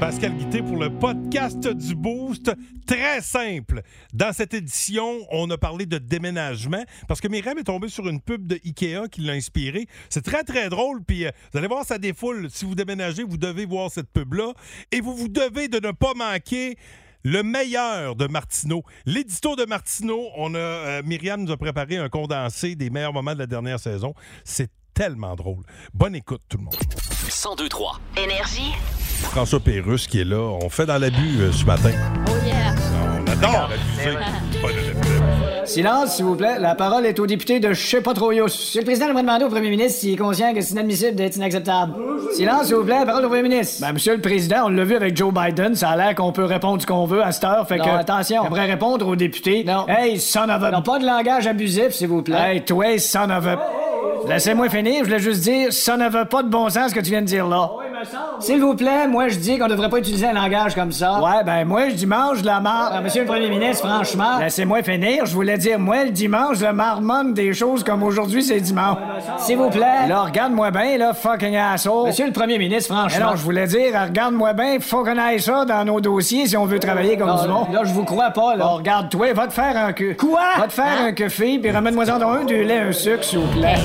Pascal Guité pour le podcast du Boost. Très simple. Dans cette édition, on a parlé de déménagement parce que Myriam est tombée sur une pub de Ikea qui l'a inspiré. C'est très, très drôle. Puis euh, vous allez voir, ça défoule. Si vous déménagez, vous devez voir cette pub-là. Et vous vous devez de ne pas manquer le meilleur de Martineau. L'édito de Martineau, on a, euh, Myriam nous a préparé un condensé des meilleurs moments de la dernière saison. C'est tellement drôle. Bonne écoute, tout le monde. 1023. Énergie. François Pérusse qui est là. On fait dans l'abus euh, ce matin. Oh yeah. On adore. Pas de- Silence, s'il vous plaît. La parole est au député de Je sais pas trop yo. Monsieur le Président, j'aimerais demander au premier ministre s'il est conscient que c'est inadmissible d'être inacceptable. Silence, s'il vous plaît. Parole au premier ministre. Ben, monsieur le Président, on l'a vu avec Joe Biden. Ça a l'air qu'on peut répondre ce qu'on veut à cette heure. Fait que, attention. J'aimerais répondre au député. Non. Hey, son of a... Non, pas de langage abusif, s'il vous plaît. Hey, toi, son of a... Laissez-moi finir. Je voulais juste dire, ça ne veut pas de bon sens ce que tu viens de dire là. S'il vous plaît, moi je dis qu'on devrait pas utiliser un langage comme ça. Ouais, ben moi je dimanche la mar... Monsieur le premier ministre, franchement, laissez-moi finir. Je voulais dire, moi le dimanche, je marmonne des choses comme aujourd'hui c'est dimanche. S'il vous plaît. Là, regarde-moi bien, là, fucking asshole. Monsieur le premier ministre, franchement. non, je voulais dire, regarde-moi bien, faut qu'on aille ça dans nos dossiers si on veut travailler comme du monde. Là, je vous crois pas, là. regarde-toi, va te faire un queue. Quoi? Va te faire un café, puis ramène-moi-en un, deux laits, un sucre, s'il vous plaît.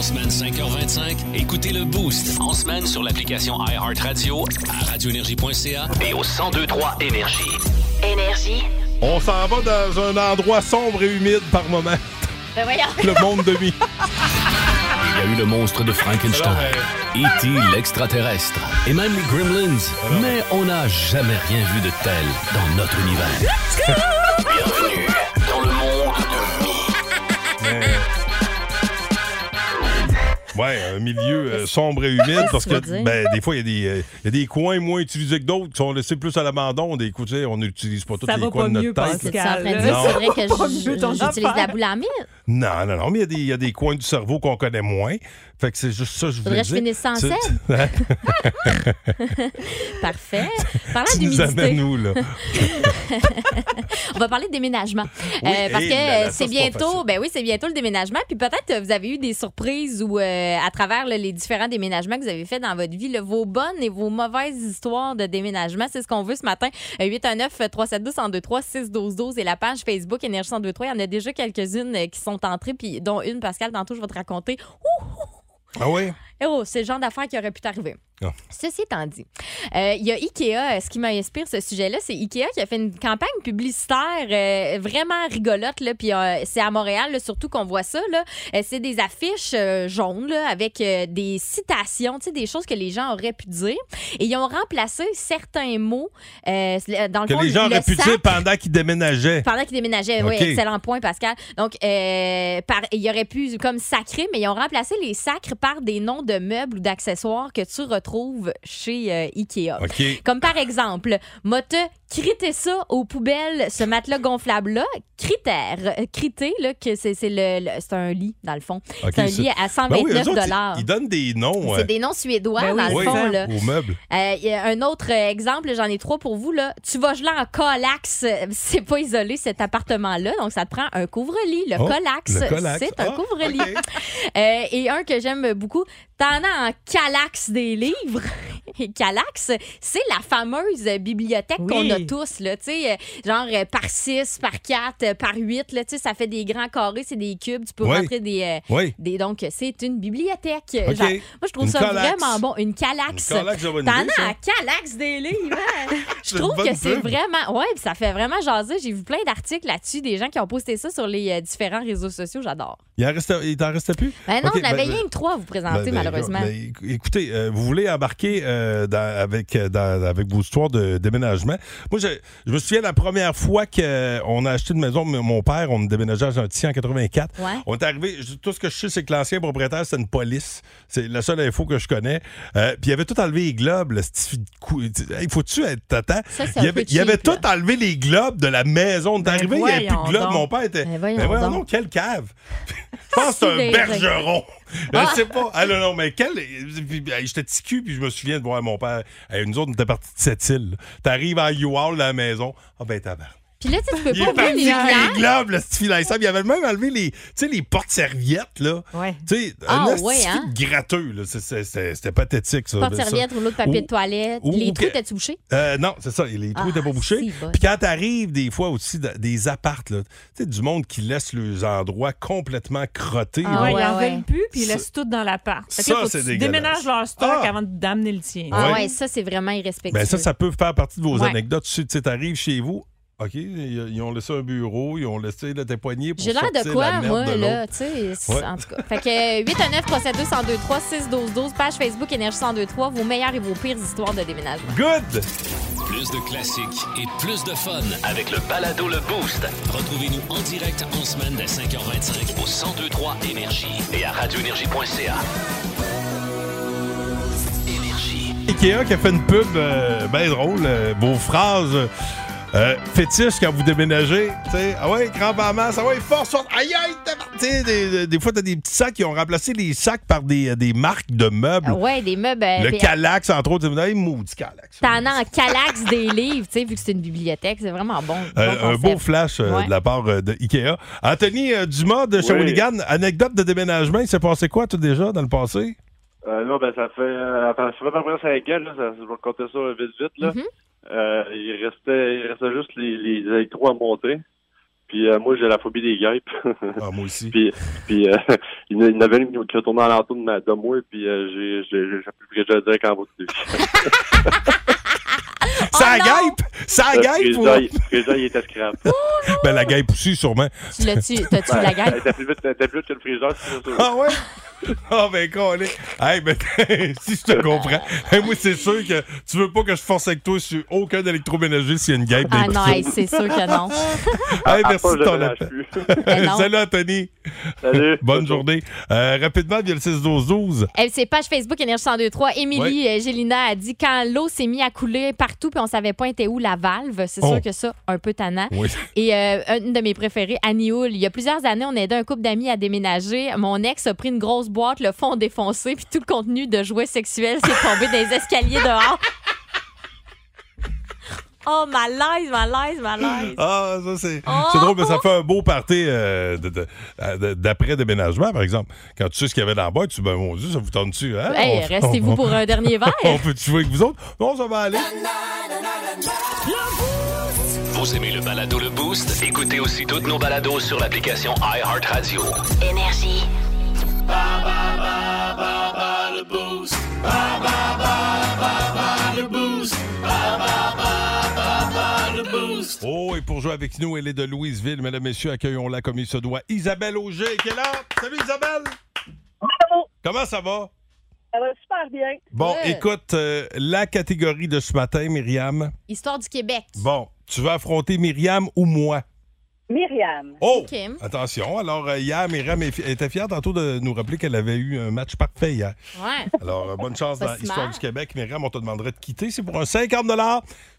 En semaine 5h25, écoutez le Boost. En semaine sur l'application iHeartRadio À radioénergie.ca. et au 1023 Énergie. Énergie. On s'en va dans un endroit sombre et humide par moment. Ben voyons. Le monde de mi. Il y a eu le monstre de Frankenstein, E.T. l'extraterrestre et même les Gremlins. Mais on n'a jamais rien vu de tel dans notre univers. Bienvenue milieu euh, sombre et humide parce que dire? ben, des fois, il y, a des, euh, il y a des coins moins utilisés que d'autres qui sont laissés plus à l'abandon. Des coups, on n'utilise pas tous les coins de notre tête. Pascal. là. Tu es en train de dire, Non. c'est vrai que j'utilise la boulamine. Non, non, non, mais il y a des- il y, a des coins du cerveau qu'on connaît moins. Fait que c'est juste ça que je voulais Faudrait que je dire. finisse sans Parfait. Parlant nous d'humidité. là? On va parler de déménagement. Oui, Euh, parce et que ça, c'est bientôt, ben oui, c'est bientôt le déménagement. Puis peut-être euh, vous avez eu des surprises ou euh, à travers les différents déménagements que vous avez fait dans votre vie, vos bonnes et vos mauvaises histoires de déménagement. C'est ce qu'on veut ce matin. Euh, 819 372 1023 612 12 et la page Facebook Énergie 1023. Il y en a déjà quelques-unes euh, qui sont entrées, puis dont une, Pascal, tantôt, je vais te raconter. Ah oui? Oh, c'est le genre d'affaire qui aurait pu t'arriver. Ah. Ceci étant dit, euh, il y a Ikea, euh, ce qui m'inspire ce sujet-là, c'est Ikea qui a fait une campagne publicitaire euh, vraiment rigolote, là, puis euh, c'est à Montréal, là, surtout qu'on voit ça, là. C'est des affiches jaunes, là, avec des citations, tu sais, des choses que les gens auraient pu dire, et ils ont remplacé certains mots, dans le Que fond, les gens le auraient pu dire pendant qu'ils déménageaient. pendant qu'ils déménageaient, oui, excellent point, Pascal. Donc, par, il aurait pu comme sacrer, mais ils ont remplacé les sacres par des noms de meubles ou d'accessoires que tu retrouves chez euh, Ikea. Comme par exemple, m'a te crité ça aux poubelles, ce matelas gonflable-là. Critère. Euh, Crité, là, que c'est c'est le, le- c'est un lit, dans le fond. OK, c'est un lit à Ben oui, 129 eux autres, ils, ils donnent des noms. C'est des noms suédois, Ben oui, dans le oui, fond. Là. aux meubles. Euh, il y a un autre euh, exemple, j'en ai trois pour vous. Là. Tu vas geler en colax. Euh, C'est pas isolé, cet appartement-là. Donc, ça te prend un couvre-lit. Le Oh, colax, le colax. c'est un Ah, couvre-lit. OK. Euh, et un que j'aime beaucoup, t'en as en calax des livres. Et calax, c'est la fameuse bibliothèque Oui. qu'on a tous. Là, tu sais, euh, genre euh, par 6, par 4, par 8. Là, tu sais, ça fait des grands carrés, c'est des cubes. Tu peux Oui. rentrer des... euh, Oui. des donc, c'est une bibliothèque. Genre, moi, je trouve Une ça calax. vraiment bon. Une calax. T'en as à calax des livres. hein? Je trouve que c'est vraiment. Ouais, ça fait vraiment jaser. J'ai vu plein d'articles là-dessus, des gens qui ont posté ça sur les euh, différents réseaux sociaux. J'adore. Il en il t'en restait plus? Ben non, on avait ben, rien que trois à vous présenter, Ben, ben, malheureusement. éc- écoutez, euh, vous voulez embarquer euh, dans- avec, euh, dans- avec vos histoires de déménagement. Moi, je, je me souviens la première fois qu'on a acheté une maison, mon père, on déménageait à Gentilly en 84. Ouais. On est arrivé, tout ce que je sais, c'est que l'ancien propriétaire, c'était une police. C'est la seule info que je connais. Euh, Puis il avait tout enlevé les globes. là, cou- Hey, faut-tu être tata? Ça, c'est Il avait, il avait tout enlevé les globes de la maison. On est arrivé, il n'y avait plus de globes. donc. Mon père était. Ben voyons voyons donc. donc, quelle cave! Je pense que c'est un bergeron. Je Ah. sais pas. Ah non, non, mais quel. hey, J'étais petit cul, puis je me souviens de voir mon père. Nous autres, on était partis de cette île. T'arrives à la maison. Ah ben, tabarnak. Puis là, tu sais, tu peux Il pas ouvrir les les globes, le petit filet Il avait même enlevé les, tu sais, les portes-serviettes, là. Ouais. Tu sais, Ah, un ouais, hein? gratteux, là. C'est- c'est- C'était c'était pathétique, ça. Porte ça. serviette, rouleau de papier Ou- de toilette. ou- les ou trous, t'as-tu bouché? Euh, non, c'est ça. Les trous Ah, étaient pas bouchés. si, bon. Puis quand t'arrives des fois aussi des appartes, là, tu sais, du monde qui laisse leurs endroits complètement crottés. Ah, ouais, ouais, ils en ouais. veulent plus, puis ils laissent tout dans l'appart. Ça, c'est dégueulasse. déménages leur stock Ah. avant d'amener le tien. Ah Ouais. ça, c'est vraiment irrespectueux. Ben ça, ça peut faire partie de vos anecdotes. Tu sais, t'arrives chez vous, OK, ils ont laissé un bureau, ils ont laissé là, tes poignets pour J'ai l'air de la quoi, merde moi, de là? Tu sais, Ouais. en tout cas. Fait que 819 372 1023 6 12 12 page Facebook Énergie 1023 vos meilleures et vos pires histoires de déménagement. Good! Plus de classiques et plus de fun. Avec le balado Le Boost Retrouvez-nous en direct en semaine dès 5h25 au 1023 Énergie et à radioénergie.ca. Énergie. Ikea qui a fait une pub euh, bien drôle. euh, vos phrases euh, fétiches quand vous déménagez. Tu sais, ah ouais, crampe ah ouais, force, force, aïe, aïe, tabarnak. Tu sais, des, des fois, t'as des petits sacs qui ont remplacé les sacs par des, des marques de meubles. Ah ouais, des meubles. euh, Le Calax, entre autres. Hey, maudit Calax. T'en as en calax des livres, tu sais, vu que c'est une bibliothèque. C'est vraiment bon. bon Euh, un beau flash euh, Ouais. de la part euh, de Ikea. Anthony euh, Dumas de Oui. Shawinigan, anecdote de déménagement. Il s'est passé quoi, tout déjà, dans le passé? Euh, là, ben, ça fait, euh, ça fait à peu près 5 ans, là, ça, je vais compter ça vite, vite, là. Mhm. Euh, il restait, il restait juste les, les électros à monter. Puis euh, moi, j'ai la phobie des guêpes. Ah, moi aussi. puis puis euh, il y en avait une qui a tourné à l'entour de, ma- de moi, puis euh, j'ai j'ai j'ai plus que je dire qu'en bas de lui. Ça Oh guêpe! Ça Le guêpe! ou- président, il était scrap. Ben, la guêpe aussi, sûrement. Tu l'as-tu, t'as-tu la Elle gagne? était plus vite, plus vite que le frigidaire, c'est sûr. Ah ouais? Ah ben collé. Hey, ben, si je te comprends. Hey, moi, c'est sûr que tu veux pas que je force avec toi sur aucun électroménager s'il y a une guêpe Ah non, hey, c'est sûr que non. Hey, À merci de ton appel. plus. Ben. Salut Anthony. Salut. Bonne journée. Euh, rapidement, via le 6-12-12. Elle, c'est page Facebook Énergie 1023. Émilie euh, Gélina a dit quand l'eau s'est mise à couler partout puis on savait pas était où la valve. C'est Oh. sûr que ça, un peu tannant. Oui. Et euh, une de mes préférées, Annie Hull. Il y a plusieurs années, on aidait un couple d'amis à déménager. Mon ex a pris une grosse boîte, le fond défoncé, puis tout le contenu de jouets sexuels s'est tombé dans les escaliers dehors. Oh, malaise, malaise, malaise. Ah, ça, c'est Oh! c'est drôle, mais ça fait un beau party euh, d'après-déménagement, par exemple. Quand tu sais ce qu'il y avait dans la boîte, tu dis, ben mon Dieu, ça vous tente-tu? Hein? Hey, On- restez-vous pour un dernier verre. On peut-tu jouer avec vous autres? Non, ça va aller. Vous aimez le balado Le Boost? Écoutez aussi toutes nos balados sur l'application iHeartRadio. Énergie. Oh, et pour jouer avec nous, elle est de Louisville. Mesdames, Messieurs, accueillons-la comme il se doit. Isabelle Auger qui est là. Salut Isabelle! Comment ça va? Ça va super bien. Bon, écoute, euh, la catégorie de ce matin, Myriam. Histoire du Québec. Bon, tu vas affronter Myriam ou moi? Myriam. Oh! Attention, alors euh, hier, Myriam était fière tantôt de nous rappeler qu'elle avait eu un match parfait hier. Ouais. Alors, euh, bonne chance dans si l'Histoire du Québec. Myriam, on te demanderait de quitter. C'est pour un 50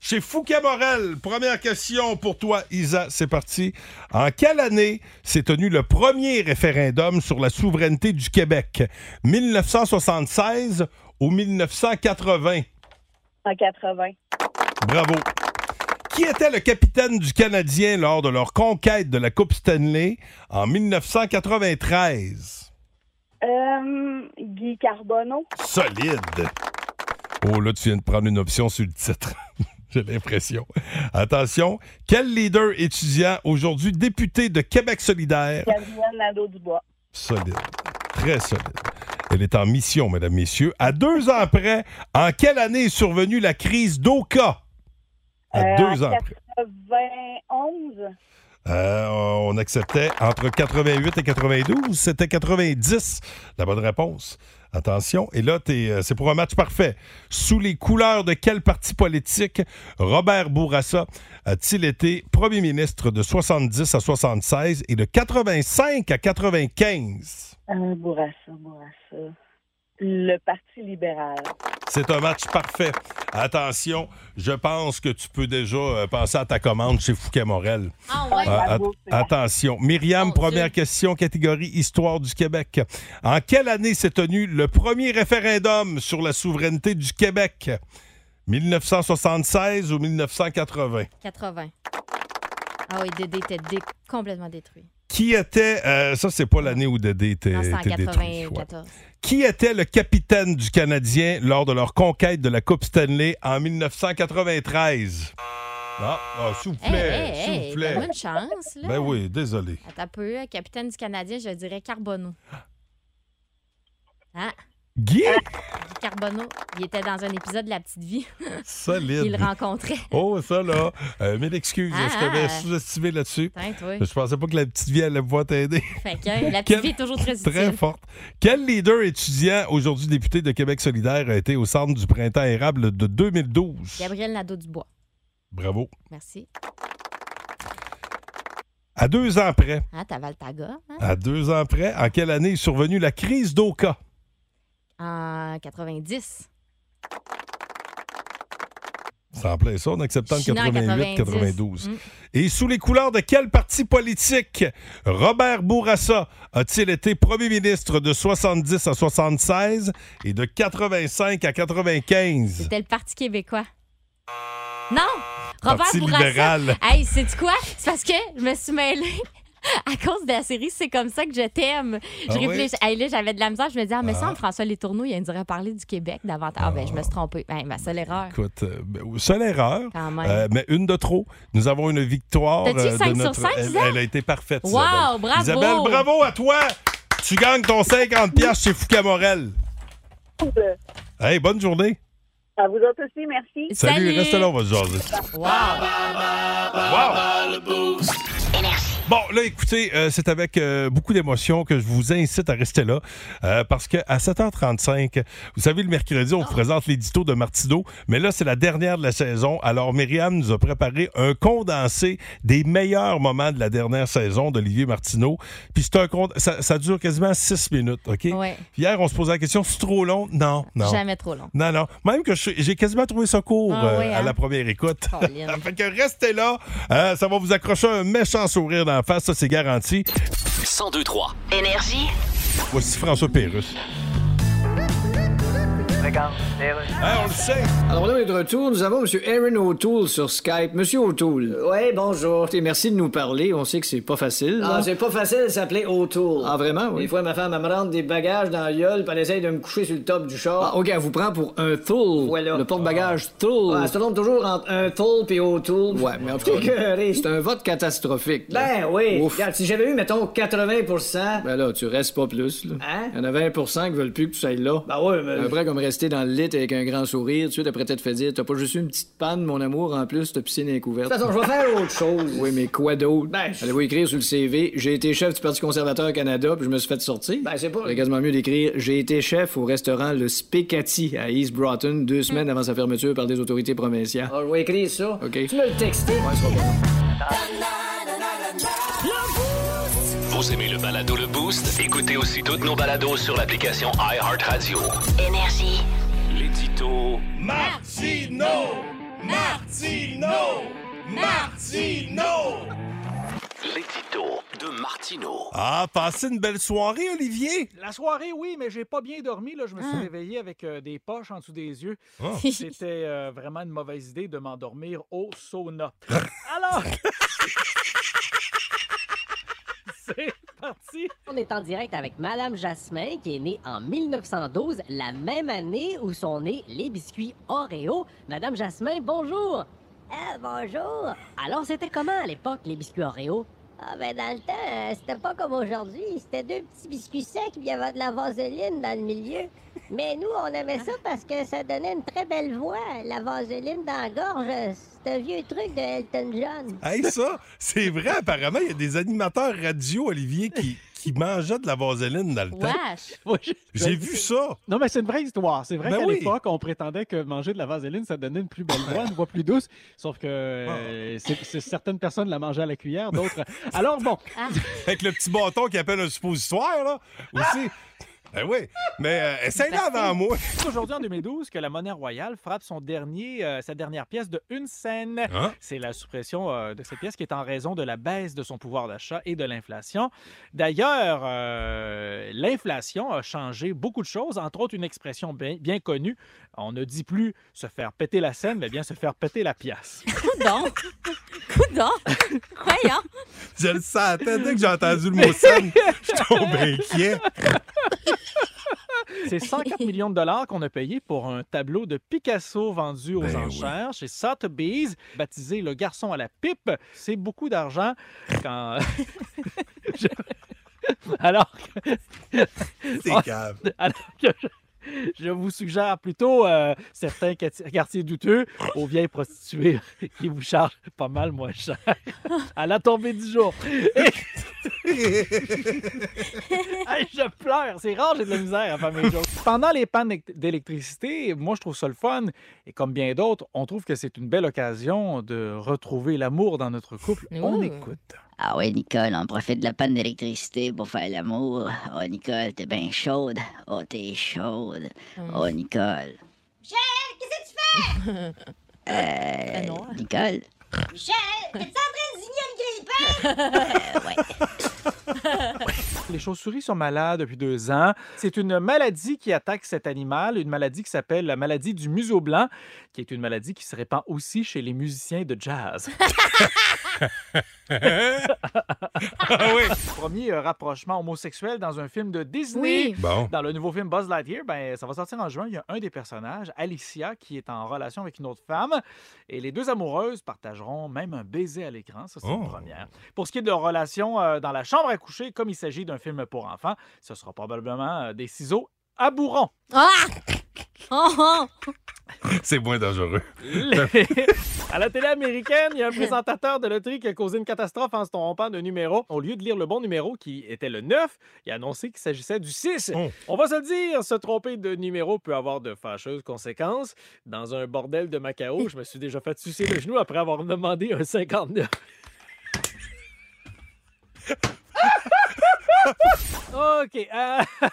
chez Fouquet Morel. Première question pour toi, Isa. C'est parti. En quelle année s'est tenu le premier référendum sur la souveraineté du Québec? 1976 ou 1980? En 80. Bravo. Qui était le capitaine du Canadien lors de leur conquête de la Coupe Stanley en 1993? Euh, Guy Carbonneau. Solide. Oh, là, tu viens de prendre une option sur le titre. J'ai l'impression. Attention. Quel leader étudiant, aujourd'hui député de Québec solidaire? Gabriel Nadeau-Dubois. Solide. Très solide. Elle est en mission, mesdames, messieurs. À deux ans près, en quelle année est survenue la crise d'Oka? À Euh, deux ans près. 91. Euh, on acceptait entre 88 et 92. C'était 90, la bonne réponse. Attention. Et là, euh, c'est pour un match parfait. Sous les couleurs de quel parti politique Robert Bourassa a-t-il été premier ministre de 70 à 76 et de 85 à 95? Euh, Bourassa, Bourassa. Le Parti libéral. C'est un match parfait. Attention, je pense que tu peux déjà euh, penser à ta commande chez Fouquet Morel. Ah ouais? Bon. attention. Myriam, première Dieu. question, catégorie Histoire du Québec. En quelle année s'est tenu le premier référendum sur la souveraineté du Québec? 1976 ou 1980? 80. Ah oui, Dédé était dé- complètement détruit. Qui était, euh, ça c'est pas l'année où Dédé était, Non, c'est en était détruit. ouais. 94. Qui était le capitaine du Canadien lors de leur conquête de la Coupe Stanley en 1993? Ah, ah, s'il vous Hey, plaît, hey, s'il hey, vous plaît. donne-moi une chance, là. Ben oui, désolé. Attends un peu, capitaine du Canadien, je dirais Carbonneau. Ah, Guy, Guy Carbonneau, il était dans un épisode de La Petite Vie. solide. il le rencontrait. Oh, ça là. Euh, mille excuses, Ah, je t'avais ah. sous-estimé là-dessus? Toi. Je pensais pas que la petite vie allait pouvoir t'aider. Fait que, la petite Quel- vie est toujours très utile. Très forte. Quel leader étudiant, aujourd'hui député de Québec solidaire, a été au centre du printemps érable de 2012? Gabriel Nadeau-Dubois. Bravo. Merci. À deux ans près, Ah, Valtaga. hein? à deux ans près, en quelle année est survenue la crise d'Oka? En 90. C'est en plein ça, en acceptant Je suis née en 88, 90. 92. Mm. Et sous les couleurs de quel parti politique Robert Bourassa a-t-il été premier ministre de 70 à 76 et de 85 à 95? C'était le Parti québécois. Non! Robert Parti Bourassa. libéral. Hey, c'est quoi? C'est parce que je me suis mêlée. À cause de la série, c'est comme ça que je t'aime. Je Ah oui? réfléchis. Hey, là, j'avais de la misère. Je me disais, ah, mais ça, Ah. François Letourneau, il dirait parler du Québec davantage. Ah, ben, je me suis trompée. Ben, ma seule erreur. Écoute, euh, ben, seule erreur, Quand même. euh, mais une de trop. Nous avons une victoire. T'as-tu euh, de 5 sur notre- 5, elle, Isabelle? elle a été parfaite. Wow, Isabelle. bravo! Isabelle, bravo à toi! Tu gagnes ton 50$ piastres chez Fouquet Morel. Hey, bonne journée. À vous autres aussi, merci. Salut, reste là, on va se jaser. Wow! Bon, là, écoutez, euh, c'est avec euh, beaucoup d'émotion que je vous incite à rester là. euh, parce que à 7h35, vous savez, le mercredi, on vous présente l'édito de Martineau. Mais là, c'est la dernière de la saison. Alors, Myriam nous a préparé un condensé des meilleurs moments de la dernière saison d'Olivier Martineau. Puis c'est un cond- ça, ça dure quasiment six minutes, OK? Ouais. Hier, on se posait la question, c'est trop long? Non, non. Jamais trop long. Non, non. Même que je- j'ai quasiment trouvé ça court Ah euh, à hein? la première écoute. Colin. fait que restez là. Euh, ça va vous accrocher un méchant sourire d'en face, ça c'est garanti. 1023. Énergie. Voici François Hein, on le sait. Alors là, on est de retour. Nous avons M. Aaron O'Toole sur Skype. Monsieur O'Toole. Oui, bonjour. Écoutez, merci de nous parler. On sait que c'est pas facile. là. Ah, c'est pas facile de s'appeler O'Toole. Ah, vraiment, oui. Des fois, ma femme, elle me rentre des bagages dans la gueule, puis elle essaye de me coucher sur le top du char. Ah, OK, elle vous prend pour un Thule. Voilà. Le porte-bagages Thule. Ah, elle se trompe toujours entre un Toole puis O'Toole. Ouais, mais en tout cas, C'est un vote catastrophique. là. Ben oui. Ouf. Regarde, si j'avais eu, mettons, 80% Ben là, tu restes pas plus, là. Hein? Il y en a 20% qui veulent plus que tu ailles là. Ben oui, mais... Un vrai comme rester dans le lit avec un grand sourire, de suite après t'être fait dire T'as pas juste eu une petite panne, mon amour, en plus, t'as piscine De incouverte. toute façon, je vais faire autre chose. Oui, mais quoi d'autre? Ben, je- Allez-vous écrire sur le CV J'ai été chef du Parti conservateur au Canada, puis je me suis fait sortir. Ben, c'est pas... C'est quasiment mieux d'écrire J'ai été chef au restaurant Le Specati à East Broughton deux semaines avant sa fermeture par des autorités provinciales. Ah, je vais écrire ça. OK. Tu me le texter. Ouais, ça va pas. Vous aimez le balado Le Boost? Écoutez aussi toutes nos balados sur l'application iHeartRadio. Énergie. L'édito Martino! Martino! Martino! L'édito de Martineau. Ah, passez une belle soirée, Olivier. La soirée, oui, mais j'ai pas bien dormi. Là. Je me suis Ah. réveillé avec euh, des poches en dessous des yeux. Ah. C'était euh, vraiment une mauvaise idée de m'endormir au sauna. Alors, c'est parti. On est en direct avec Madame Jasmin, qui est née en 1912, la même année où sont nés les biscuits Oreo. Madame Jasmin, bonjour. bonjour. Alors, c'était comment à l'époque, les biscuits Oreo? Ah ben dans le temps, euh, c'était pas comme aujourd'hui. C'était deux petits biscuits secs, puis il y avait de la vaseline dans le milieu. Mais nous, on aimait ça parce que ça donnait une très belle voix. La vaseline dans la gorge, euh, c'est un vieux truc de Elton John. Hey, ça, c'est vrai, apparemment, il y a des animateurs radio, Olivier, qui, qui mangeaient de la vaseline dans le temps. J'ai vu ça. Non, mais c'est une vraie histoire. C'est vrai Ben qu'à oui. l'époque, on prétendait que manger de la vaseline, ça donnait une plus belle voix, une voix plus douce. Sauf que euh, c'est- c'est- certaines personnes la mangeaient à la cuillère, d'autres. Alors bon, Avec le petit bâton qui appelle un suppositoire, là, aussi. Ben oui, mais euh, essaye-le avant moi. c'est aujourd'hui en 2012 que la monnaie royale frappe son dernier, euh, sa dernière pièce de une scène. Hein? C'est la suppression euh, de cette pièce qui est en raison de la baisse de son pouvoir d'achat et de l'inflation. D'ailleurs, euh, l'inflation a changé beaucoup de choses, entre autres une expression bien, bien connue. On ne dit plus se faire péter la scène, mais bien se faire péter la pièce. Coudon! Coudon! Voyons! Je le sentais dès que j'ai entendu le mot scène. Je tombe inquiet. C'est 104 millions de dollars qu'on a payé pour un tableau de Picasso vendu aux Ben oui. enchères chez Sotheby's, baptisé Le garçon à la pipe. C'est beaucoup d'argent quand. Je- Alors que... C'est calme. Alors que je... vous suggère plutôt euh, certains quartiers- douteux aux vieilles prostituées qui vous chargent pas mal moins cher à la tombée du jour. Hey, je pleure. C'est rare, j'ai de la misère à faire mes jokes. Pendant les pannes d'électricité, moi, je trouve ça le fun. Et comme bien d'autres, on trouve que c'est une belle occasion de retrouver l'amour dans notre couple. On écoute. Ah ouais, Nicole, on profite de la panne d'électricité pour faire l'amour. Oh, Nicole, t'es bien chaude. Oh, t'es chaude. Oh, Nicole. Michel, qu'est-ce que tu fais? Euh, Nicole? Michel, t'es-tu en train de signer le grille-pain? Les chauves-souris sont malades depuis deux ans. C'est une maladie qui attaque cet animal, une maladie qui s'appelle la maladie du museau blanc, qui est une maladie qui se répand aussi chez les musiciens de jazz. Ah oui. Premier euh, rapprochement homosexuel dans un film de Disney. Oui. Bon. Dans le nouveau film Buzz Lightyear, ben, ça va sortir en juin. Il y a un des personnages, Alicia, qui est en relation avec une autre femme. Et les deux amoureuses partageront même un baiser à l'écran. Ça, c'est Oh. une première. Pour ce qui est de leur relation euh, dans la chambre à coucher, comme il s'agit d'un film pour enfants, ce sera probablement euh, des ciseaux à bourron. Ah! Oh, oh! C'est moins dangereux. à la télé américaine, il y a un présentateur de loterie qui a causé une catastrophe en se trompant de numéro. Au lieu de lire le bon numéro, qui était le 9, il a annoncé qu'il s'agissait du 6. Oh. On va se le dire, se tromper de numéro peut avoir de fâcheuses conséquences. Dans un bordel de Macao, je me suis déjà fait sucer le genou après avoir demandé un 59. OK. euh,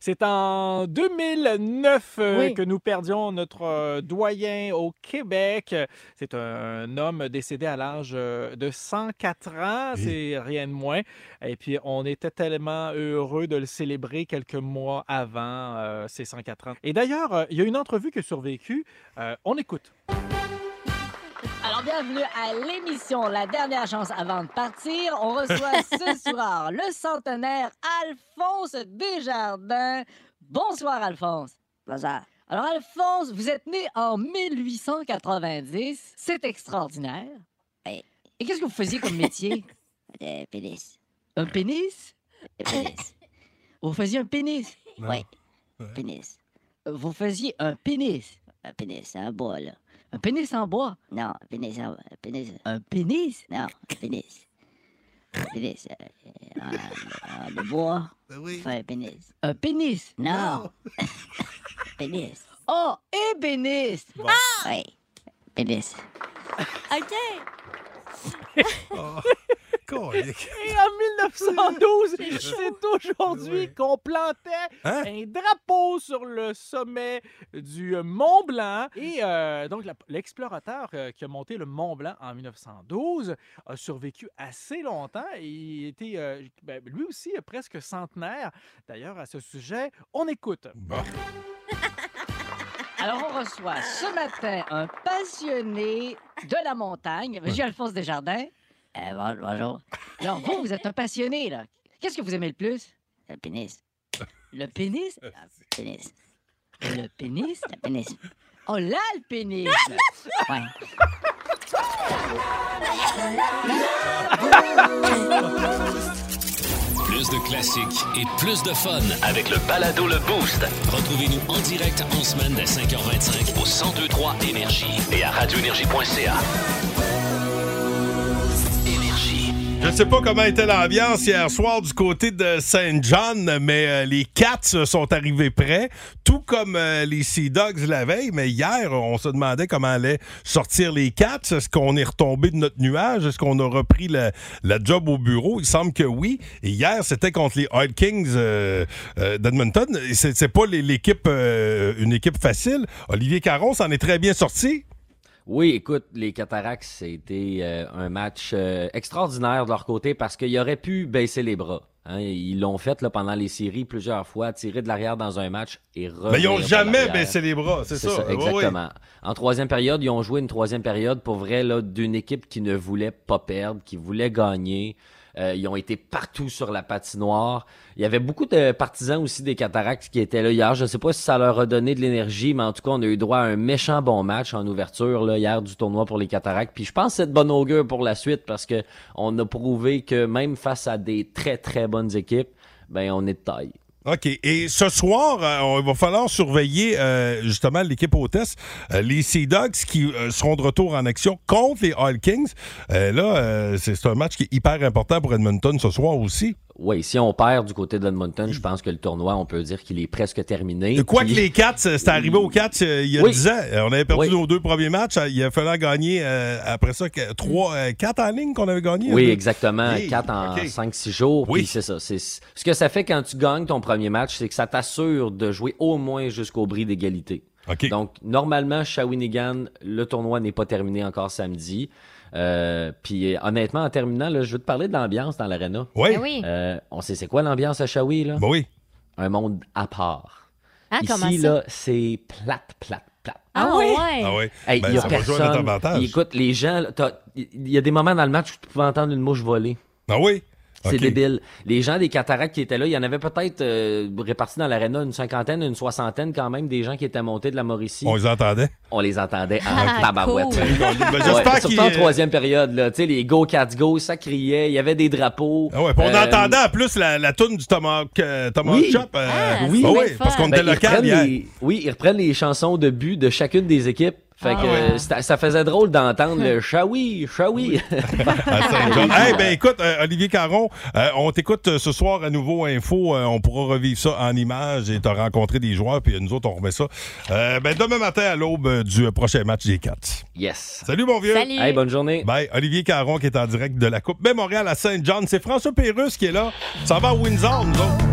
C'est en 2009 euh, Oui. que nous perdions notre euh, doyen au Québec. C'est un homme décédé à l'âge de 104 ans, c'est rien de moins. Et puis, on était tellement heureux de le célébrer quelques mois avant euh, ses 104 ans. Et d'ailleurs, il y a une entrevue qui a survécu. Euh, on écoute. Alors, bienvenue à l'émission La dernière chance avant de partir. On reçoit ce soir le centenaire Alphonse Desjardins. Bonsoir, Alphonse. Bonsoir. Alors, Alphonse, vous êtes né en 1890. C'est extraordinaire. Oui. Et qu'est-ce que vous faisiez comme métier? Euh, pénis. Un pénis? Euh, pénis. Vous faisiez un pénis? Non. Oui. Pénis. Vous faisiez un pénis? Un pénis en bois, là. Un pénis en bois? Non, pénis en... Pénis... Un pénis? Non, pénis. Pénis. euh, en de bois. Oui. Faire un pénis. Un pénis? Non. pénis. Oh, ébéniste! Oui. Pénis. OK. Oh. Colique. Et en 1912, c'est aujourd'hui qu'on plantait Hein? un drapeau sur le sommet du Mont Blanc. Et euh, donc, l'explorateur euh, qui a monté le Mont Blanc en 1912 a survécu assez longtemps. Et il était, euh, ben, lui aussi, euh, presque centenaire. D'ailleurs, à ce sujet, on écoute. Bon. Alors, on reçoit ce matin un passionné de la montagne, M. Alphonse Desjardins. Euh, bon- bonjour. Alors, vous, vous êtes un passionné, là. Qu'est-ce que vous aimez le plus? Le pénis. Le pénis? Pénis. Le pénis? Le pénis. Oh là, le pénis! Ouais. Plus de classiques et plus de fun avec le balado Le Boost. Retrouvez-nous en direct en semaine dès 5h25 au 1023 Énergie et à radioénergie.ca. Je ne sais pas comment était l'ambiance hier soir du côté de Saint John, mais euh, les Cats sont arrivés prêts, tout comme euh, les Sea Dogs la veille. Mais hier, on se demandait comment allaient sortir les Cats. Est-ce qu'on est retombé de notre nuage? Est-ce qu'on a repris la, job au bureau? Il semble que oui. Et hier, c'était contre les Hard Kings euh, euh, d'Edmonton. C'est c'est pas l'équipe, euh, une équipe facile. Olivier Caron s'en est très bien sorti. Oui, écoute, les Cataractes, c'était euh, un match euh, extraordinaire de leur côté parce qu'ils auraient pu baisser les bras. hein. Ils l'ont fait là, pendant les séries plusieurs fois, tirer de l'arrière dans un match et revenir Mais ils ont par jamais baissé les bras, c'est ça. Oui. exactement. En troisième période, ils ont joué une troisième période pour vrai là, d'une équipe qui ne voulait pas perdre, qui voulait gagner. Euh, ils ont été partout sur la patinoire. Il y avait beaucoup de partisans aussi des Cataractes qui étaient là hier. Je ne sais pas si ça leur a donné de l'énergie, mais en tout cas, on a eu droit à un méchant bon match en ouverture là, hier du tournoi pour les Cataractes. Puis je pense que c'est de bon augure pour la suite parce que on a prouvé que même face à des très très bonnes équipes, ben on est de taille. OK. Et ce soir, euh, il va falloir surveiller euh, justement l'équipe hôtesse, euh, les Sea Dogs qui euh, seront de retour en action contre les Oil Kings. Euh, là, euh, c'est un match qui est hyper important pour Edmonton ce soir aussi. Oui, si on perd du côté de je pense que le tournoi, on peut dire qu'il est presque terminé. Quoi Puis- que les Cats, euh, c'était arrivé aux Cats euh, il y a Oui. 10 ans. Euh, On avait perdu Oui. nos deux premiers matchs. Euh, Il a fallu gagner euh, après ça trois, euh, quatre en ligne qu'on avait gagné. Oui, Euh, exactement. Hey, 4 en OK. 5-6 jours. Oui. c'est ça. C'est, ce que ça fait quand tu gagnes ton premier match, c'est que ça t'assure de jouer au moins jusqu'au bris d'égalité. Donc, normalement, Shawinigan, le tournoi n'est pas terminé encore samedi. Euh, puis honnêtement, en terminant, là, je veux te parler de l'ambiance dans l'arena. Oui. Ah oui. Euh, on sait c'est quoi l'ambiance à Shawi, là? oui. Un monde à part. Ah, Ici, comment ça? là, c'est plate, plate, plate. Ah oui? Ah oui. Hey, Ben, il y a ça va jouer à notre personne. avantage. Écoute, les gens, il y a des moments dans le match où tu pouvais entendre une mouche voler. Ah oui? C'est débile. Les gens des cataractes qui étaient là, il y en avait peut-être euh, répartis dans l'aréna une cinquantaine, une soixantaine quand même, des gens qui étaient montés de la Mauricie. On les entendait? On les entendait en Ah, tabarouette. Ben, Ouais, surtout en troisième période, là. Tu sais, les Go Cats Go, ça criait, il y avait des drapeaux. Ah ouais, puis on Euh, entendait en plus la, la toune du Tomahawk, euh, Tomahawk Oui. Chop. euh, Ah, oui, parce qu'on Ben, était ils local les- Oui, ils reprennent les chansons de but de chacune des équipes. Fait Ah que ouais. euh, ça, ça faisait drôle d'entendre le Shawi. à Saint-John. Eh ben écoute, euh, Olivier Caron, euh, on t'écoute ce soir à nouveau Info. Euh, on pourra revivre ça en images et t'as rencontré des joueurs, puis nous autres, on remet ça. Euh, ben, demain matin à l'aube du prochain match des Cats. Yes. Salut, mon vieux. Salut. Hey, bonne journée. Bye. Olivier Caron qui est en direct de la Coupe Mémorial à Saint-John. C'est François Pérusse qui est là. Ça va à Windsor, nous autres?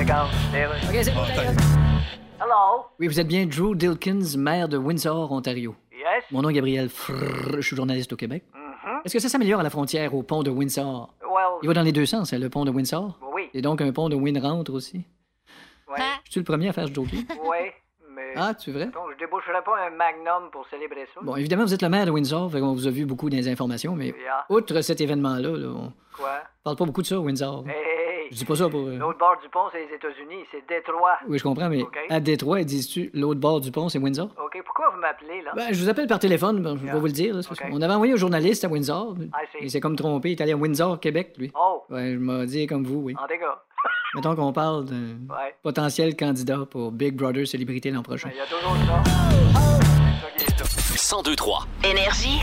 OK, c'est Hello? Oui, vous êtes bien Drew Dilkins, maire de Windsor, Ontario. Yes? Mon nom est Gabriel Frrr, je suis journaliste au Québec. Mhm. Est-ce que ça s'améliore à la frontière au pont de Windsor? Well, Il va dans les deux sens, hein, le pont de Windsor. Oui. Et donc un pont de Winrentre aussi. ouais. Je suis le premier à faire ce ouais, mais... Ah, tu vrai? Donc, je déboucherai pas un magnum pour célébrer ça. Bon, évidemment, vous êtes le maire de Windsor, fait qu'on vous a vu beaucoup les informations, mais Yeah. outre cet événement-là, là, on Quoi? parle pas beaucoup de ça, Windsor. Hey, hey, Je dis pas ça pour... euh, L'autre bord du pont, c'est les États-Unis, c'est Détroit. Oui, je comprends, mais à Détroit, dises-tu l'autre bord du pont, c'est Windsor? OK, pourquoi vous m'appelez, là? Ben, je vous appelle par téléphone, ben, je vais vous le dire. là, qu'on avait envoyé un journaliste à Windsor. I see. Il s'est comme trompé, il est allé à Windsor, Québec, lui. Oh, Ouais, je m'ai dit comme vous, oui. en dégâts. Mettons qu'on parle d'un Ouais. potentiel candidat pour Big Brother Célébrité l'an prochain. Il y a toujours ça. 1023. Énergie.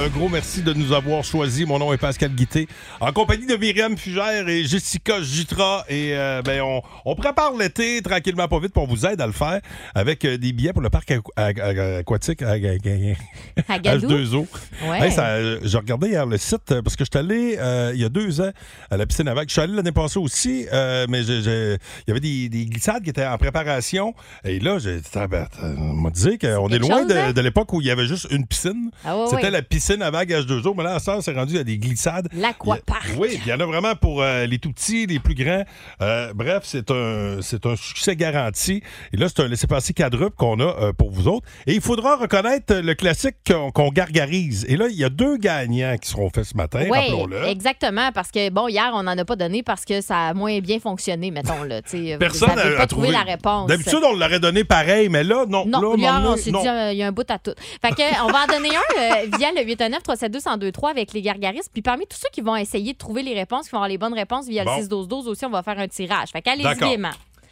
Un gros merci de nous avoir choisis. Mon nom est Pascal Guité. En compagnie de Myriam Fugère et Jessica Jutra. Et euh, ben, on, on prépare l'été tranquillement, pas vite, pour vous aider à le faire avec euh, des billets pour le parc aqu- aqu- aqu- aquatique à, À Gadou? H2O. Ouais. Hey, ça, euh, je regardais hier le site euh, parce que je suis allé euh, il y a deux ans à la piscine à vagues. Je suis allé l'année passée aussi, euh, mais il y avait des, des glissades qui étaient en préparation. Et là, j'ai ah, ben, on m'a dit qu'on est quelque loin chose, de, hein? de l'époque où il y avait juste une piscine. Ah ouais, C'était ouais. la piscine à vagues H2O, mais là, à ça, c'est rendu à des glissades. L'Aquapark. Oui, il y en a vraiment pour euh, les tout petits, les plus grands. Euh, bref, c'est un, c'est un succès garanti. Et là, c'est un laissez-passer quadruple qu'on a euh, pour vous autres. Et il faudra reconnaître le classique qu'on gargarise. Et là, il y a deux gagnants qui seront faits ce matin, Oui, rappelons-le. exactement. Parce que, bon, hier, on n'en a pas donné parce que ça a moins bien fonctionné, mettons. Là. Personne n'a trouvé trouvé la réponse. D'habitude, on l'aurait donné pareil, mais là, non. Non, là, hier, on s'est dit, il y a un bout à tout. Fait que, on va en donner un euh, via le 819-372-1023 avec les gargaristes. Puis parmi tous ceux qui vont essayer de trouver les réponses, qui vont avoir les bonnes réponses via Bon. le 6-12-12 aussi, on va faire un tirage. Fait qu'allez-y gaiement.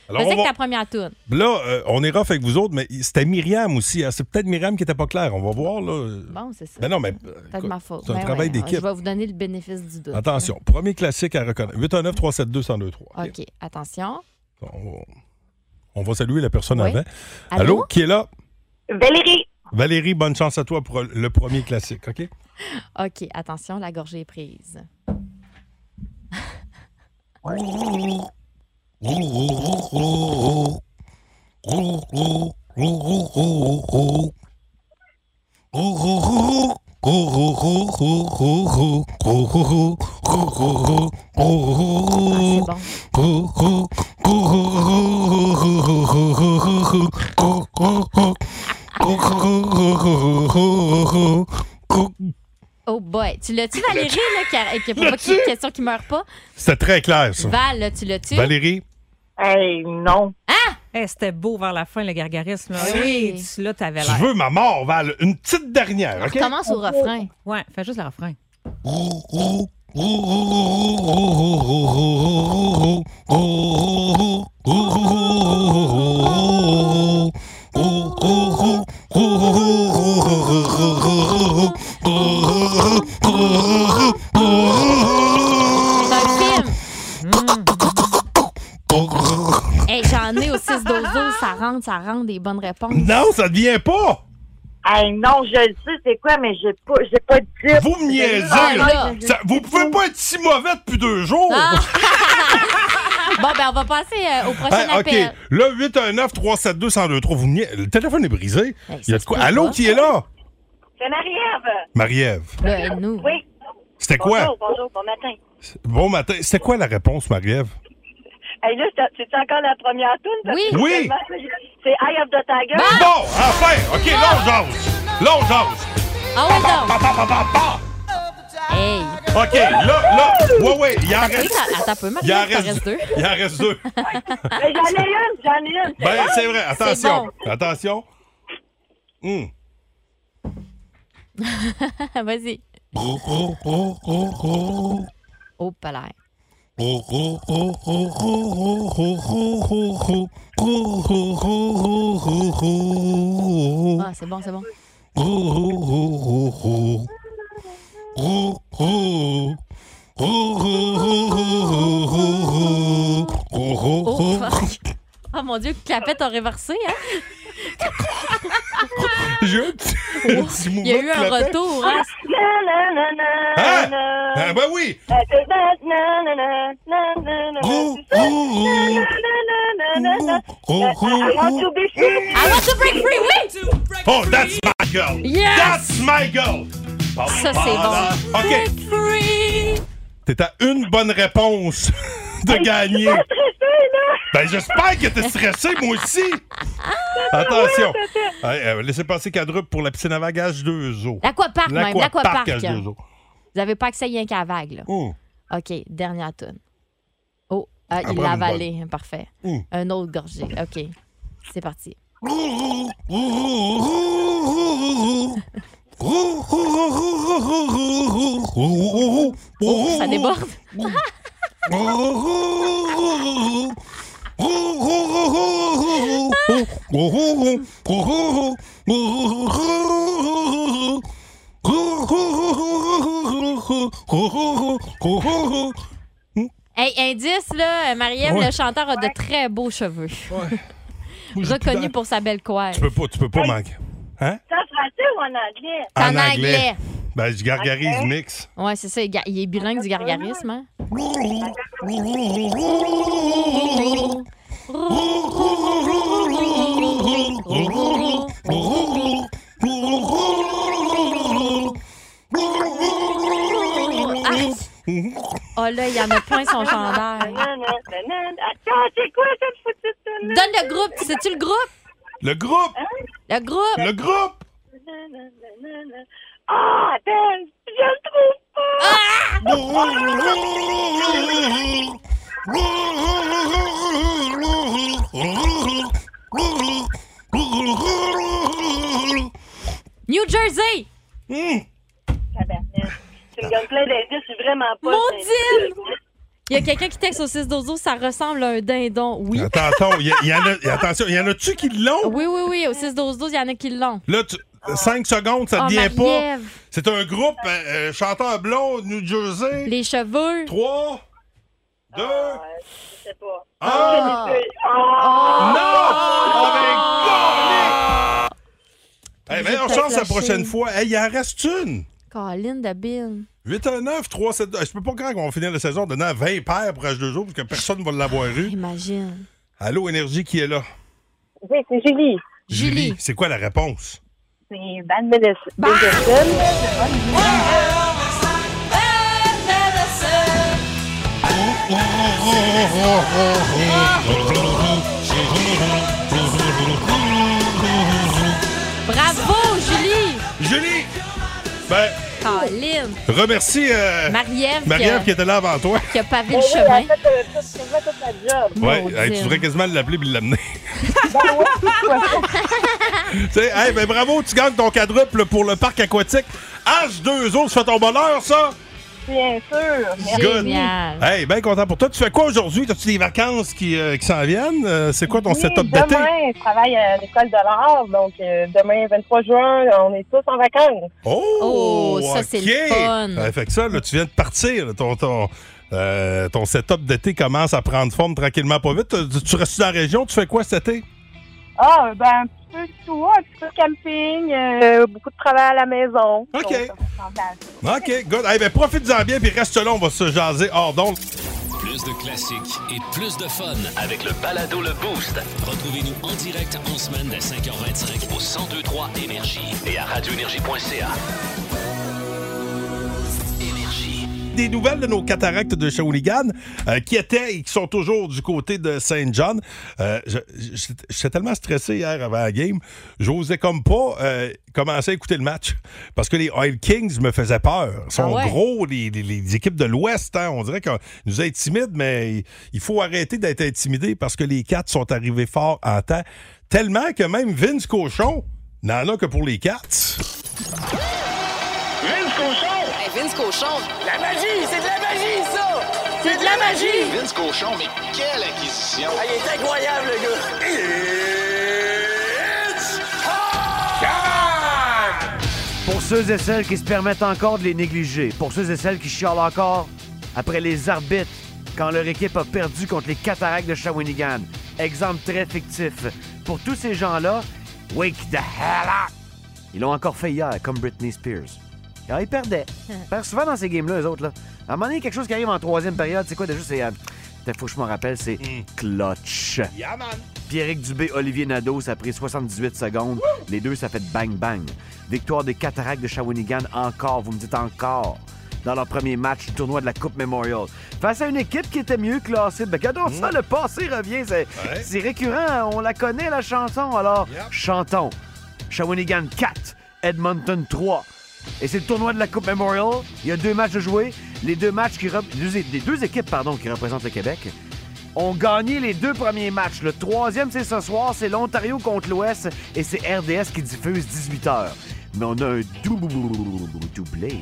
Alors, on va- ta première toune. Là, euh, on est rough avec vous autres, mais c'était Myriam aussi. hein. C'est peut-être Myriam qui était pas claire. On va voir, là. Bon, c'est ça. Ben non, mais. Peut-être ma faute. C'est un Ben travail ouais, d'équipe. Je vais vous donner le bénéfice du doute. Attention, premier classique à reconnaître. 819-372-1023. OK, attention. On va, on va saluer la personne Oui. avant. Allô? Allô? Qui est là? Valérie. Valérie, bonne chance à toi pour le premier classique, OK? OK, attention, la gorgée est prise. Oh boy. Tu l'as-tu, Valérie, là, qui, a, qui a provoqué une question qui meurt pas? C'était très clair, ça. Val, là, tu l'as-tu? Valérie? Hey, non. Ah! C'était beau vers la fin, le gargarisme. Là. Oui. Oui, tu- là, t'avais Tu l'air. veux ma mort, Val? Une petite dernière, OK? Commence au refrain. Ouais, fais juste le refrain. Hey, j'en ai au 6 12 ça rentre, ça rentre des bonnes réponses. Non, ça ne vient pas! Hey, non, je le sais, c'est quoi, mais j'ai pas, j'ai pas de titre. Vous me niaisez, Ah, là! là. Ça- vous pouvez pas être si mauvais depuis deux jours! Ah! bon, ben, on va passer euh, au prochain Hey, OK, appel. là, 819-372-1023, vous me niaisez- Le téléphone est brisé. Hey, Il y a ça de quoi? peut Allô, pas. qui est là? C'est Marie-Ève. Marie-Ève. Là, nous. Oui. C'était quoi? Bonjour, bonjour, bon matin. Bon matin. C'était quoi la réponse, Marie-Ève? Hey, là, c'est c'est encore la première toune? parce Oui. que Oui. tellement- C'est Eye of the Tiger. Bon, enfin! OK, là, on jase. Là, on jase. Ah ouais, donc. Pa, pa, pa, pa, pa. Hey. OK, là, là. Ouais, ouais, il en reste. attends un peu, Il en reste deux. Il en reste deux. Mais j'en ai une, j'en ai une. Ben, bon? c'est vrai. Attention. bon. Attention. Hum. Vas-y. Oh, pas l'air. Ah, c'est bon, c'est bon. Oh. Oh mon Dieu, Clapette a réversé, hein? J'ai un petit, un petit Il y a eu un retour, hein? Hein? na. Ah, ben oui. Oh, oh, oh, oh, I want to be free. I want to break free, oui! Oh, that's my girl. Yes! That's my girl. Ça, c'est bon. OK. T'es à une bonne réponse de gagner. Ben, j'espère que t'es stressé, moi aussi. Attention. Hey, euh, laissez passer quadruple pour la piscine à 2 eaux. L'aquapark, même. L'aquapark. à deux eaux. Vous avez pas accès rien qu'à vague, là. Oh. OK, dernière toune. Oh, ah, Ah, il prends l'a avalé. Parfait. Mm. Un autre gorgé. OK. C'est parti. Oh, ça déborde. Hey, indice, là, Marie-Ève, Ouais. le chanteur a de très beaux cheveux. Reconnu pour sa belle coiffe. Tu peux pas, tu peux pas manquer. Hein? C'est en français ou en anglais? C'est en anglais. Ben, je gargarise Ok. mix. Ouais, c'est ça. Il il est bilingue du gargarisme, hein? Oh là, il y en a plein son chandail. Attends, c'est quoi cette foutue Donne le groupe. C'est-tu le groupe? Le groupe! Ah le groupe! Le groupe! Ah, ben, je le trouve pas! New Jersey! Mmh. Tabarnak. Tu me donnes plein d'indices, je suis vraiment pas... Maudine! Il y a quelqu'un qui texte au 6 dozo, ça ressemble à un dindon. Oui. Attends, attends, il y, a- il y en a, attention, il y en a-tu qui l'ont? Oui, oui, oui, au 6 12 il y en a qui l'ont. Là, 5 secondes, ça Oh, te vient pas. C'est un groupe euh, euh, chanteur blond, New Jersey. Les cheveux. 3, 2, Je sais pas. Ah! Ah! Non! Oh, ben, Hey, meilleure chance la prochaine fois. Hey, il en reste une. Colin de Bill. 8-1-9, 3 7 2 Je peux pas croire qu'on va finir la saison donnant 20 paires pour H2 jours parce que personne ne va l'avoir eu. Imagine. Allô, Énergie, qui est là? Oui, c'est Julie. Julie. C'est quoi la réponse? C'est Van Medicine. Bravo, Julie! Julie! Ben, Colin! remercie euh, Marie-Ève qui Marie-Ève a- qui était là avant toi. Qui a pavé Ben le oui, chemin. elle a fait, euh, tout- quasiment toute la job. Ouais, Maudine. hey, tu devrais quasiment l'appeler et l'amener. Ben Tu sais, hey, ben bravo, tu gagnes ton quadruple pour le parc aquatique. H2O, ça fait ton bonheur, ça? Bien sûr. Good. Hey, bien content pour toi. Tu fais quoi aujourd'hui? As-tu des vacances qui, euh, qui s'en viennent? Euh, c'est quoi ton Oui, setup d'été? Demain, je travaille à l'école de l'art. Donc, euh, demain, 23 juin, on est tous en vacances. Oh! Oh, ça, c'est le fun. Ouais, fait que ça, là, tu viens de partir. là. Ton, ton, euh, ton setup d'été commence à prendre forme tranquillement, pas vite. Tu, tu restes dans la région? Tu fais quoi cet été? Ah, ben, un petit peu de tout, un petit peu de camping, euh, beaucoup de travail à la maison. OK. Donc, OK, good. Hey, ben, profite-en bien, puis reste là, on va se jaser hors d'onde. Plus de classiques et plus de fun avec le balado Le Boost. Retrouvez-nous en direct en semaine dès 5h25 au 1023 Énergie et à radioénergie.ca. des nouvelles de nos cataractes de Shawinigan euh, qui étaient et qui sont toujours du côté de Saint John. Euh, je- J'étais tellement stressé hier avant la game, j'osais comme pas euh, commencer à écouter le match parce que les Oil Kings me faisaient peur. Ils sont Ah ouais? gros, les, les- les équipes de l'Ouest. hein. On dirait qu'on nous intimide, mais il faut arrêter d'être intimidé parce que les quatre sont arrivés fort en temps. Tellement que même Vince Cochon n'en a que pour les quatre. Cochon! La magie! C'est de la magie, ça! C'est de la magie! Vince Cochon, mais quelle acquisition! Ah, il est incroyable, le gars! Pour ceux et celles qui se permettent encore de les négliger, pour ceux et celles qui chialent encore après les arbitres quand leur équipe a perdu contre les cataractes de Shawinigan. Exemple très fictif. Pour tous ces gens-là, wake the hell up! Ils l'ont encore fait hier, comme Britney Spears. Ah, ils perdaient. Ils perdent souvent dans ces games-là, eux autres. Là. À un moment donné, quelque chose qui arrive en troisième période, c'est quoi déjà? C'est. Euh, faut que je m'en rappelle, c'est clutch. Yeah, man. Pierrick Dubé, Olivier Nadeau, ça a pris 78 secondes. Les deux, ça fait bang-bang. Victoire des Cataractes de Shawinigan encore, vous me dites encore, dans leur premier match du tournoi de la Coupe Memorial. Face à une équipe qui était mieux classée. Ben, regardons ça, le passé revient. C'est Ouais. récurrent, on la connaît, la chanson. Alors, chantons. Shawinigan 4, Edmonton 3. Et c'est le tournoi de la Coupe Memorial. Il y a deux matchs à jouer. Les deux matchs qui les deux équipes pardon, qui représentent le Québec ont gagné les deux premiers matchs. Le troisième, c'est ce soir, c'est l'Ontario contre l'Ouest et c'est RDS qui diffuse 18h. Mais on a un dou- doublé.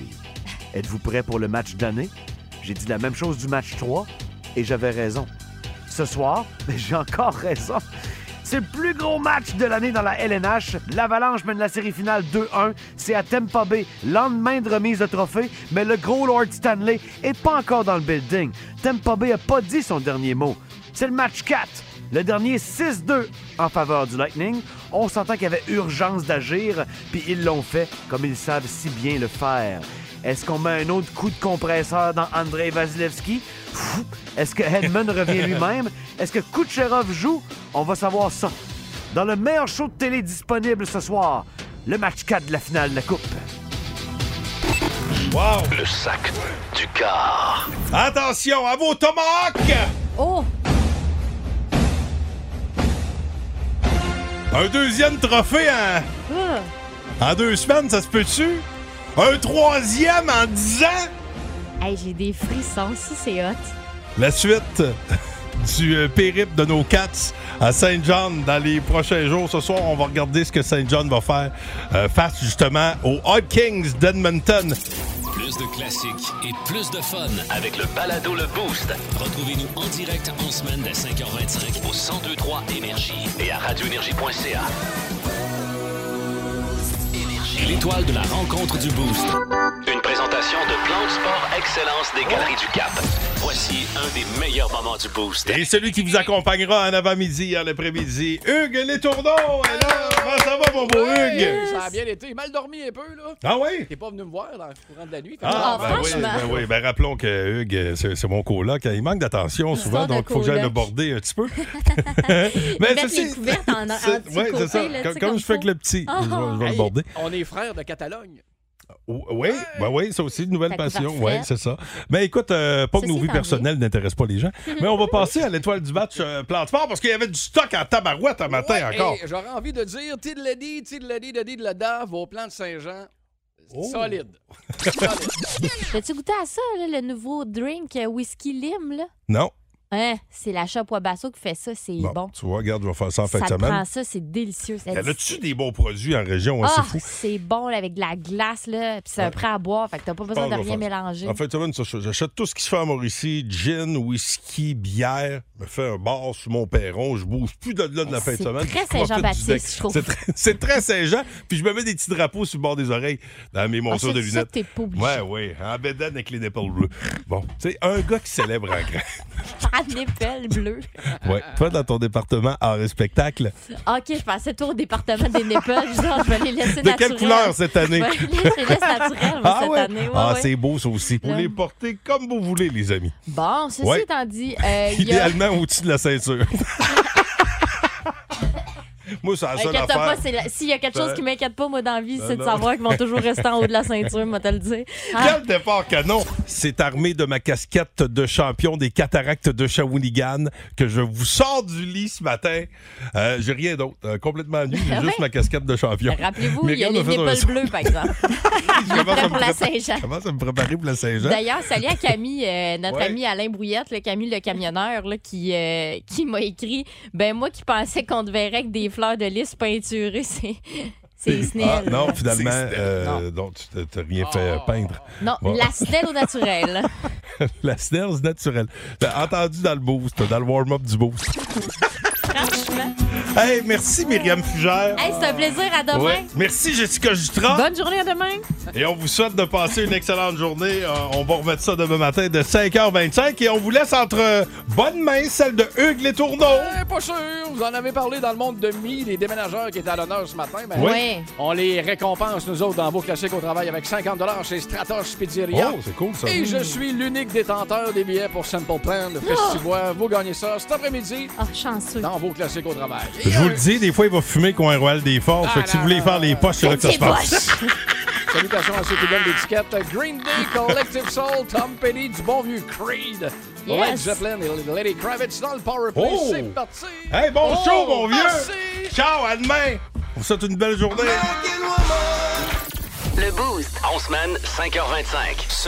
Êtes-vous prêts pour le match d'année? J'ai dit la même chose du match 3 et j'avais raison. Ce soir, j'ai encore raison. C'est le plus gros match de l'année dans la LNH. L'Avalanche mène la série finale 2-1. C'est à Tampa Bay, lendemain de remise de trophée, mais le gros Lord Stanley est pas encore dans le building. Tampa Bay a pas dit son dernier mot. C'est le match 4. Le dernier 6-2 en faveur du Lightning. On s'entend qu'il y avait urgence d'agir, puis ils l'ont fait comme ils savent si bien le faire. Est-ce qu'on met un autre coup de compresseur dans Andrei Vasilevski? Est-ce que Hedman revient lui-même? Est-ce que Kucherov joue? On va savoir ça. Dans le meilleur show de télé disponible ce soir, le match 4 de la finale de la Coupe. Wow! Le sac du car. Attention à vos tomahawks! Oh! Un deuxième trophée en, Ah. en deux semaines, ça se peut-tu? Un troisième en dix ans? Hey, j'ai des frissons. Ça, c'est hot. La suite du euh, périple de nos Cats à Saint John dans les prochains jours. Ce soir, on va regarder ce que Saint John va faire euh, face justement aux Hot Kings d'Edmonton. Plus Plus de classiques et plus de fun avec le balado Le Boost. Retrouvez-nous en direct en semaine dès 5h25 au 1023 Énergie et à radioénergie.ca. L'étoile de la rencontre du Boost. Une présentation de Plan de Sport Excellence des Galeries du Cap. Voici un des meilleurs moments du Boost. Et celui qui vous accompagnera en avant-midi, en après-midi, Hugues Les Tourneaux est là. Comment ça va, mon beau Hugues? Ça a bien été. Mal dormi un peu, là. Ah oui? T'es pas venu me voir dans le courant de la nuit. Ah, ben oui, ben oui. Ben rappelons que Hugues, c'est c'est mon coloc. Il manque d'attention souvent, donc il faut que j'aille le border un petit peu. Mais ceci- les couvertes en, en c'est- ouais, c'est ça. Comme, je fais avec le petit, Ah. je vais, le Hey, border. On est frères de Catalogne. Oui, ben oui, ça aussi, une nouvelle passion. Oui, c'est ça. Mais écoute, euh, pas que nos vies personnelles n'intéressent pas les gens, mais on va passer à l'étoile du match euh, Sport parce qu'il y avait du stock en tabarouette un matin Ouais, encore. J'aurais envie de dire, Tidledi, Tidledi, Dedi, de la da, vos plans de Saint-Jean. Oh. Solide. T'as-tu goûté à ça, là, le nouveau drink euh, whisky lime, là? Non. Hein, c'est la shop Wabasso qui fait ça, c'est Bon, bon. tu vois, regarde, je vais faire ça en fin Ça de semaine. prend ça, c'est délicieux. Y en a-tu des bons produits en région? hein, Ah, c'est fou. c'est bon là, avec de la glace, là, puis c'est un Ouais. prêt à boire, fait que t'as pas besoin Ah, de rien faire ça. mélanger. En fin de semaine, ça, j'achète tout ce qui se fait à Mauricie gin, whisky, bière, me fais un bar sur mon perron, je bouge plus de là de la fin de C'est semaine. très Je profite Saint-Jean-Baptiste, je trouve. C'est très, c'est très Saint-Jean, puis je me mets des petits drapeaux sur le bord des oreilles dans mes montures Ah, ça, de ça, lunettes. t'es pas. Ouais, ouais, en bédaine avec les nipples bleus. Bon, c'est un gars qui célèbre en grand. Ah, népelle bleu. Ouais, toi, dans ton département art et spectacle, OK, je passais tout au département des. Genre, je vais les laisser De quelle couleur cette année? Je vais les laisser naturels, moi, cette ouais? année. Ouais, ah, ouais. c'est beau ça aussi. Pour Là. les porter comme vous voulez, les amis. Bon, ceci étant dit, euh, il y a... Idéalement au-dessus de la ceinture. Moi, c'est la seule pas, affaire. c'est la- s'il y a quelque chose Ben- qui m'inquiète pas, moi, dans la vie, Ben c'est de non. savoir qu'ils vont toujours rester en haut de la ceinture, moi, te le dire. Quel départ canon! C'est armé de ma casquette de champion des cataractes de Shawinigan que je vous sors du lit ce matin. Euh, j'ai rien d'autre. Euh, complètement nu. J'ai Ah juste ma casquette de champion. Rappelez-vous, il y a Myriam les m'a fait un nipples son. bleus, par exemple. Je commence à me pour la Saint-Jean. je commence à me préparer pour la Saint-Jean. D'ailleurs, salut à Camille, euh, notre Ouais. ami Alain Brouillette, le Camille le camionneur, là, qui, euh, qui m'a écrit Ben, moi qui pensais qu'on te verrait avec des fleurs de lys peinturées, c'est. C'est Snell. Ah, non, finalement, euh, non, tu t'as- t'as rien fait euh, peindre. Non, Bon. la Snell au naturel. la Snells naturelle. T'as entendu dans le boost, dans le warm-up du boost. Franchement. Hey, merci Myriam Fugère. Hey, c'est un plaisir. À demain. Ouais. Merci Jessica Jutra. Bonne journée à demain. Et on vous souhaite de passer une excellente journée. Euh, on va remettre ça demain matin de 5h25 et on vous laisse entre euh, bonnes mains celle de Hugues Les Tourneaux. Eh, pas sûr. Vous en avez parlé dans le monde de mi, les déménageurs qui étaient à l'honneur ce matin. Ben, Oui. On les récompense, nous autres, dans vos classiques au travail avec 50 chez Stratos Pizzeria. Oh, c'est cool ça. Et je suis l'unique détenteur des billets pour Simple Plan, le festival. Vous gagnez ça cet après-midi. Ah, chanceux. Dans vos classiques au travail. Je vous le dis, des fois, il va fumer coin Royal des Forges. Ah, fait que si vous voulez faire les poches, c'est là que ça se passe. Salutations à ceux qui donnent l'étiquette Green Day, Collective Soul, Tom Petty, du bon vieux Creed, Yes. Led Zeppelin et Lady Kravitz dans le Power Play. Oh! C'est parti! Hey, bon Oh, show, mon vieux! merci! Ciao, à demain! On vous souhaite une belle journée. Le Boost. En semaine, 5h25.